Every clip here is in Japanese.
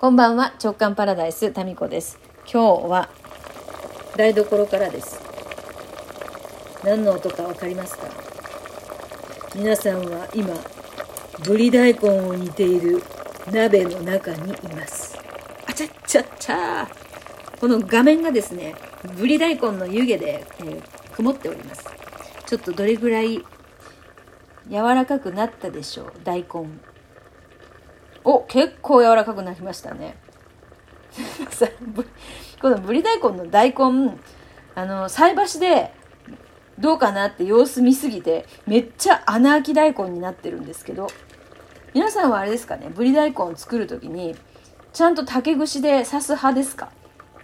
こんばんは直感パラダイスタミコです。今日は台所からです。何の音かわかりますか？皆さんは今ぶり大根を煮ている鍋の中にいます。あちゃっちゃっちゃこの画面がですねぶり大根の湯気で、えー、曇っております。ちょっとどれぐらい柔らかくなったでしょう大根。お結構柔らかくなりましたね。このぶり大根の大根あの菜箸でどうかなって様子見すぎてめっちゃ穴あき大根になってるんですけど皆さんはあれですかねぶり大根を作る時にちゃんと竹串で刺す派ですか？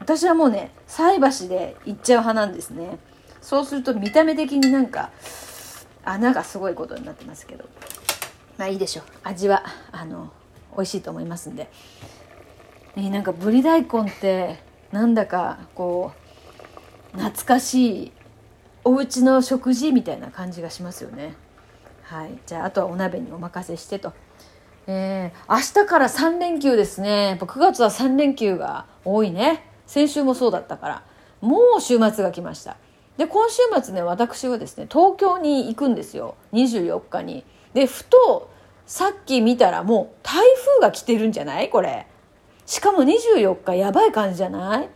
私はもうね菜箸でいっちゃう派なんですね。そうすると見た目的になんか穴がすごいことになってますけど。まあいいでしょう。味はあの美味しいと思いますんで、ね、なんかぶり大根ってなんだかこう懐かしいお家の食事みたいな感じがしますよね。はい。じゃああとはお鍋にお任せしてと。えー、明日から3連休ですね。やっぱ9月は3連休が多いね。先週もそうだったから。もう週末が来ました。で今週末ね私はですね東京に行くんですよ。24日に。でふとさっき見たらもう台風が来てるんじゃない？これ。しかも24日やばい感じじゃない？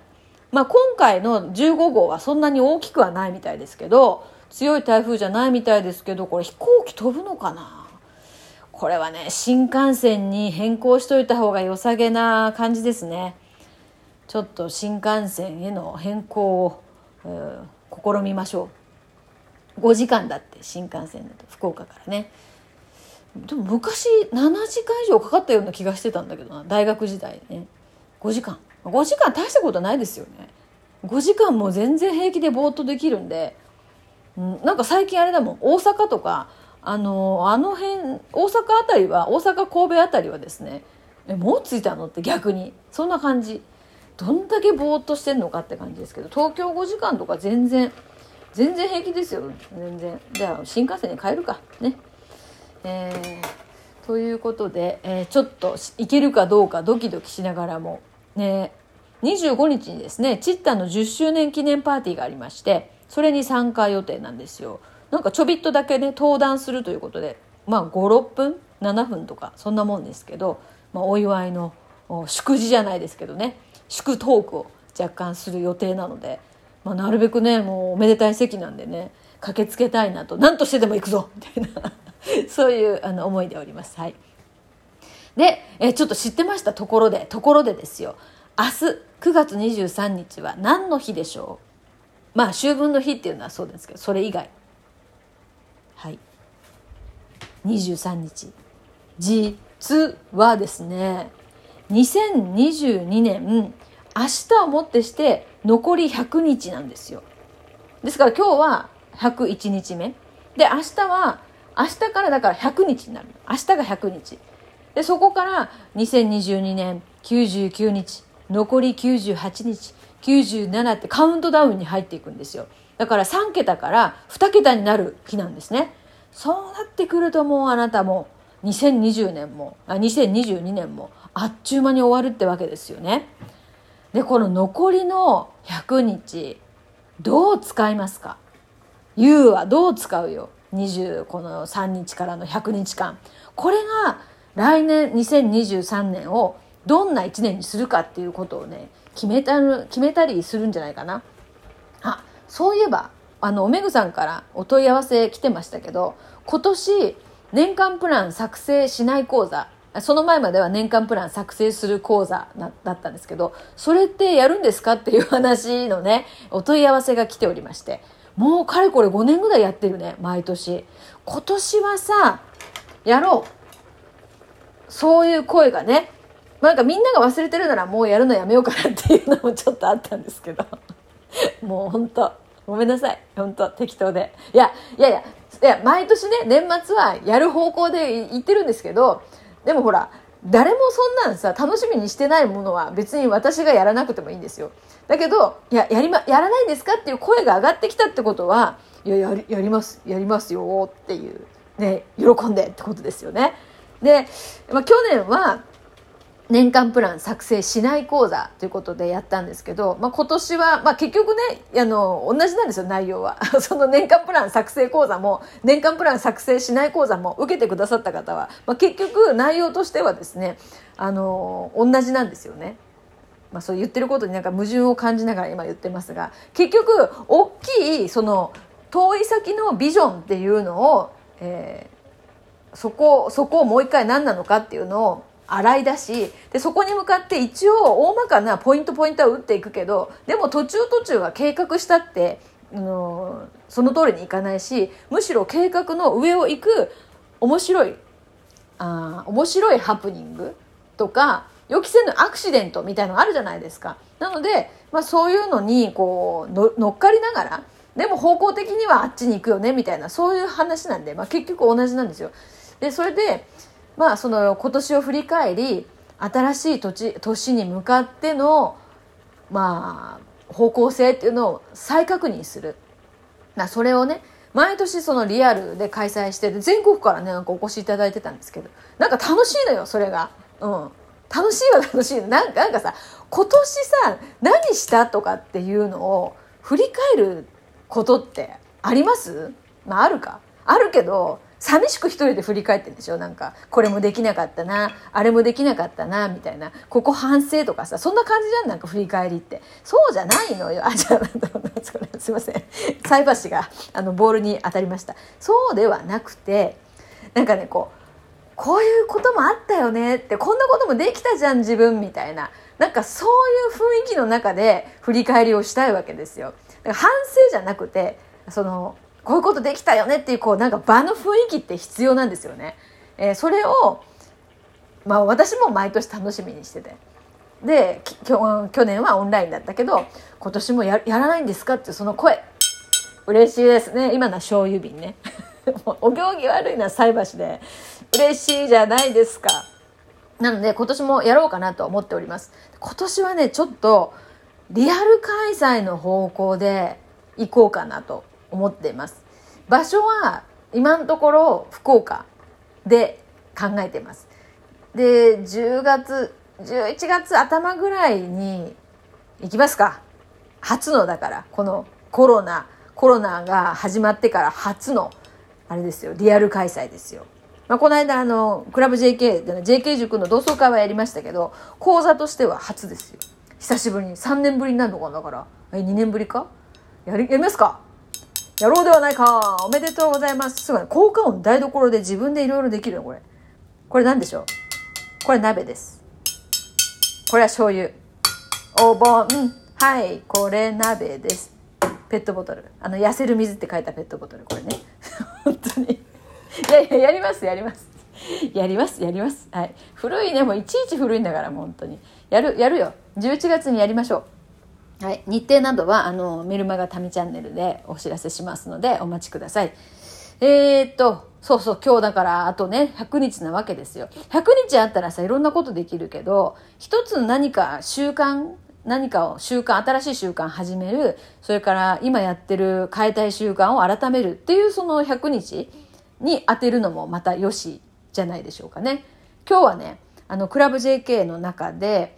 まあ今回の15号はそんなに大きくはないみたいですけど強い台風じゃないみたいですけどこれ飛行機飛ぶのかな？これはね新幹線に変更しといた方が良さげな感じですね。ちょっと新幹線への変更を、えー、試みましょう。5時間だって新幹線だと福岡からね。でも昔7時間以上かかったような気がしてたんだけどな大学時代ね。5時間。5時間大したことないですよね。5時間も全然平気でぼーっとできるんで、うん、なんか最近あれだもん。大阪とかあのあの辺大阪あたりは大阪神戸あたりはですねえもう着いたのって逆に。そんな感じ。どんだけぼーっとしてんのかって感じですけど東京5時間とか全然全然平気ですよ。全然。じゃあ新幹線に帰るか。ね。えー、ということで、えー、ちょっと行けるかどうかドキドキしながらもね25日にですねチッタの10周年記念パーティーがありましてそれに参加予定なんですよ。なんかちょびっとだけね登壇するということでまあ56分7分とかそんなもんですけど、まあ、お祝いの祝辞じゃないですけどね祝トークを若干する予定なので、まあ、なるべくねもうおめでたい席なんでね駆けつけたいなと何としてでも行くぞみたいな。そういうあの思いでおります。はい、でえちょっと知ってましたところでところでですよ。明日9月23日は何の日でしょう？まあ秋分の日っていうのはそうですけどそれ以外。はい。23日。実はですね2022年明日をもってして残り100日なんですよ。ですから今日は101日目。で明日は明日からだから100日になる明日が100日。でそこから2022年99日残り98日97ってカウントダウンに入っていくんですよ。だから3桁から2桁になる日なんですね。そうなってくるともうあなたも2020年もあ2022年もあっちゅう間に終わるってわけですよね。でこの残りの100日どう使いますか ?You はどう使うよ。20この3日からの100日間。これが来年2023年をどんな1年にするかっていうことをね決めた決めたりするんじゃないかな。あそういえばあのおめぐさんからお問い合わせ来てましたけど今年年間プラン作成しない講座その前までは年間プラン作成する講座だったんですけどそれってやるんですかっていう話のねお問い合わせが来ておりまして。もうかれこれ5年ぐらいやってるね毎年。今年はさやろう。そういう声がね。なんかみんなが忘れてるならもうやるのやめようかなっていうのもちょっとあったんですけど。もうほんと。ごめんなさい。ほんと。適当で。いやいやいや。毎年ね年末はやる方向で言ってるんですけどでもほら誰もそんなんさ楽しみにしてないものは別に私がやらなくてもいいんですよ。だけどいややり、ま、やらないんですかっていう声が上がってきたってことはいややりやりますやりますよっていうね喜んでってことですよね。で、まあ、去年は年間プラン作成しない講座ということでやったんですけど、まあ、今年は、まあ、結局ねあの同じなんですよ内容は その年間プラン作成講座も年間プラン作成しない講座も受けてくださった方は、まあ、結局内容としてはですねあの同じなんですよね。まあ、そう言ってることになんか矛盾を感じながら今言ってますが結局大きいその遠い先のビジョンっていうのを、えー、そこそこをもう一回何なのかっていうのを洗い出しでそこに向かって一応大まかなポイントポイントは打っていくけどでも途中途中は計画したって、あのその通りにいかないしむしろ計画の上を行く面白いあ面白いハプニングとか予期せぬアクシデントみたいのがあるじゃないですか。なので、まあ、そういうのにこう乗っかりながらでも方向的にはあっちに行くよねみたいなそういう話なんで、まあ、結局同じなんですよ。でそれでまあその今年を振り返り新しい土地年に向かってのまあ方向性っていうのを再確認する。まあ、それをね毎年そのリアルで開催して全国からねなんかお越しいただいてたんですけどなんか楽しいのよそれが。うん楽しいは 楽しいなんかなんかさ今年さ何したとかっていうのを振り返ることってあります？まああるかあるけど寂しく一人で振り返ってんでしょ？なんかこれもできなかったなあれもできなかったなみたいな。ここ反省とかさそんな感じじゃん？なんか振り返りって。そうじゃないのよ。あじゃあすいません。菜箸があのボールに当たりました。そうではなくてなんかねこうこういうこともあったよね。ってこんなこともできたじゃん自分みたいな。なんかそういう雰囲気の中で振り返りをしたいわけですよ。だから反省じゃなくてそのこういうことできたよねっていうこうなんか場の雰囲気って必要なんですよね。えー、それをまあ私も毎年楽しみにしてて。で去年はオンラインだったけど今年もややらないんですかってその声。嬉しいですね。今のは醤油瓶ね。お行儀悪いな菜箸で。嬉しいじゃないですか。なので今年もやろうかなと思っております。今年はねちょっとリアル開催の方向で行こうかなと思っています。場所は今のところ福岡で考えてます。で10月11月頭ぐらいに行きますか。初のだからこのコロナコロナが始まってから初のあれですよリアル開催ですよ。まあ、この間あのクラブ JK で JK 塾の同窓会はやりましたけど講座としては初ですよ。久しぶりに3年ぶりになるのかなだから。え2年ぶりか？やりやりますか？やろうではないか。おめでとうございます。すごいね。効果音台所で自分でいろいろできるよこれ。これ何でしょう？これ鍋です。これは醤油。お盆。はい。これ鍋です。ペットボトル。あの痩せる水って書いたペットボトル。これね。本当に。いやいややります。やります。やります。やります。はい。古いね。もういちいち古いんだからもう本当に。やるやるよ。11月にやりましょう。はい、日程などはあのメルマガタミチャンネルでお知らせしますのでお待ちください。えー、っとそうそう今日だからあとね100日なわけですよ。100日あったらさいろんなことできるけど一つ何か習慣何かを習慣新しい習慣始めるそれから今やってる変えたい習慣を改めるっていうその100日に当てるのもまたよしじゃないでしょうかね。今日はねあのクラブ JK の中で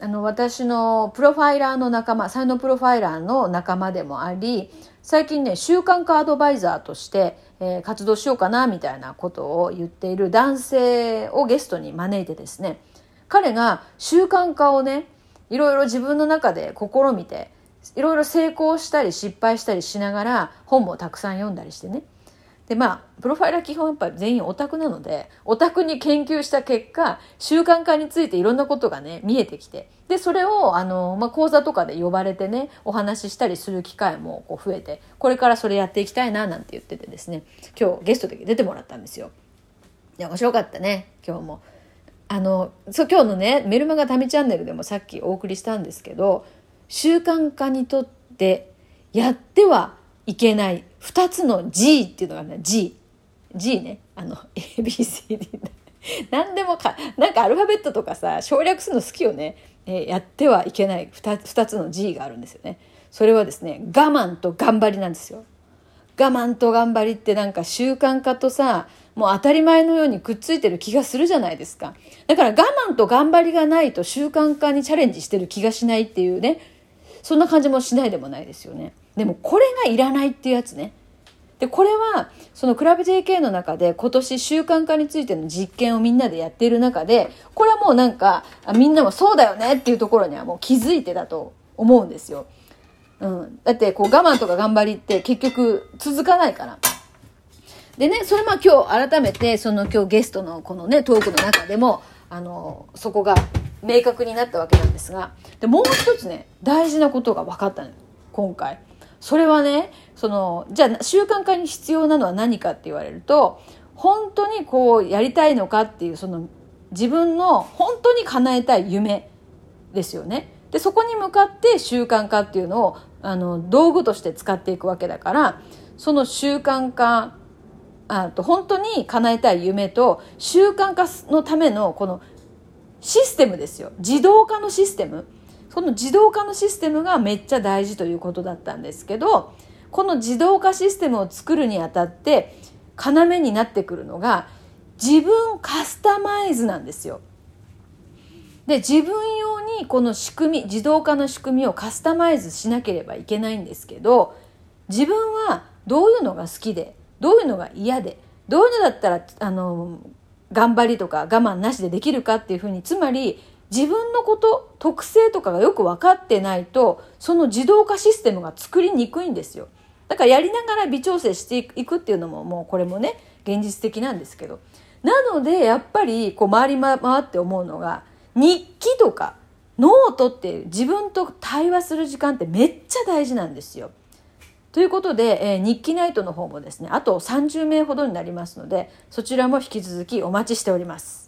あの私のプロファイラーの仲間才能プロファイラーの仲間でもあり最近ね習慣化アドバイザーとして、えー、活動しようかなみたいなことを言っている男性をゲストに招いてですね。彼が習慣化をねいろいろ自分の中で試みていろいろ成功したり失敗したりしながら本もたくさん読んだりしてね。でまあプロファイルは基本やっぱ全員オタクなのでオタクに研究した結果習慣化についていろんなことがね見えてきてでそれをあの、まあ、講座とかで呼ばれてねお話ししたりする機会もこう増えてこれからそれやっていきたいななんて言っててですね今日ゲストで出てもらったんですよ。いや面白かったね今日も。あのそう今日のねメルマガタミチャンネルでもさっきお送りしたんですけど習慣化にとってやってはいけない2つの G っていうのがね G。G ね。あの ABCD。何でもか、なんかアルファベットとかさ、省略するの好きよね。えー、やってはいけない 2, 2つの G があるんですよね。それはですね、我慢と頑張りなんですよ。我慢と頑張りってなんか習慣化とさ、もう当たり前のようにくっついてる気がするじゃないですか。だから我慢と頑張りがないと習慣化にチャレンジしてる気がしないっていうね、そんな感じもしないでもないですよね。でもこれがいらないっていうやつね。で、これは、そのクラブ JK の中で今年習慣化についての実験をみんなでやっている中で、これはもうなんか、みんなもそうだよねっていうところにはもう気づいてだと思うんですよ。うん。だってこう我慢とか頑張りって結局続かないから。でね、それまあ今日改めてその今日ゲストのこのね、トークの中でも、あの、そこが明確になったわけなんですが、で、もう一つね、大事なことが分かったの今回。それはね、その、じゃあ習慣化に必要なのは何かって言われると、本当にこうやりたいのかっていう、その自分の本当に叶えたい夢ですよね。で、そこに向かって習慣化っていうのを、あの、道具として使っていくわけだから、その習慣化あと本当に叶えたい夢と習慣化のためのこのシステムですよ自動化のシステムその自動化のシステムがめっちゃ大事ということだったんですけどこの自動化システムを作るにあたって要になってくるのが自分カスタマイズなんですよ。で自分用にこの仕組み自動化の仕組みをカスタマイズしなければいけないんですけど自分はどういうのが好きでどういうのが嫌でどういうのだったらあの頑張りとか我慢なしでできるかっていうふうにつまり自分のこと特性とかがよく分かってないとその自動化システムが作りにくいんですよだからやりながら微調整していくっていうのももうこれもね現実的なんですけどなのでやっぱりこう回り回って思うのが日記とかノートっていう自分と対話する時間ってめっちゃ大事なんですよ。ということで、えー、日記ナイトの方もですね、あと30名ほどになりますので、そちらも引き続きお待ちしております。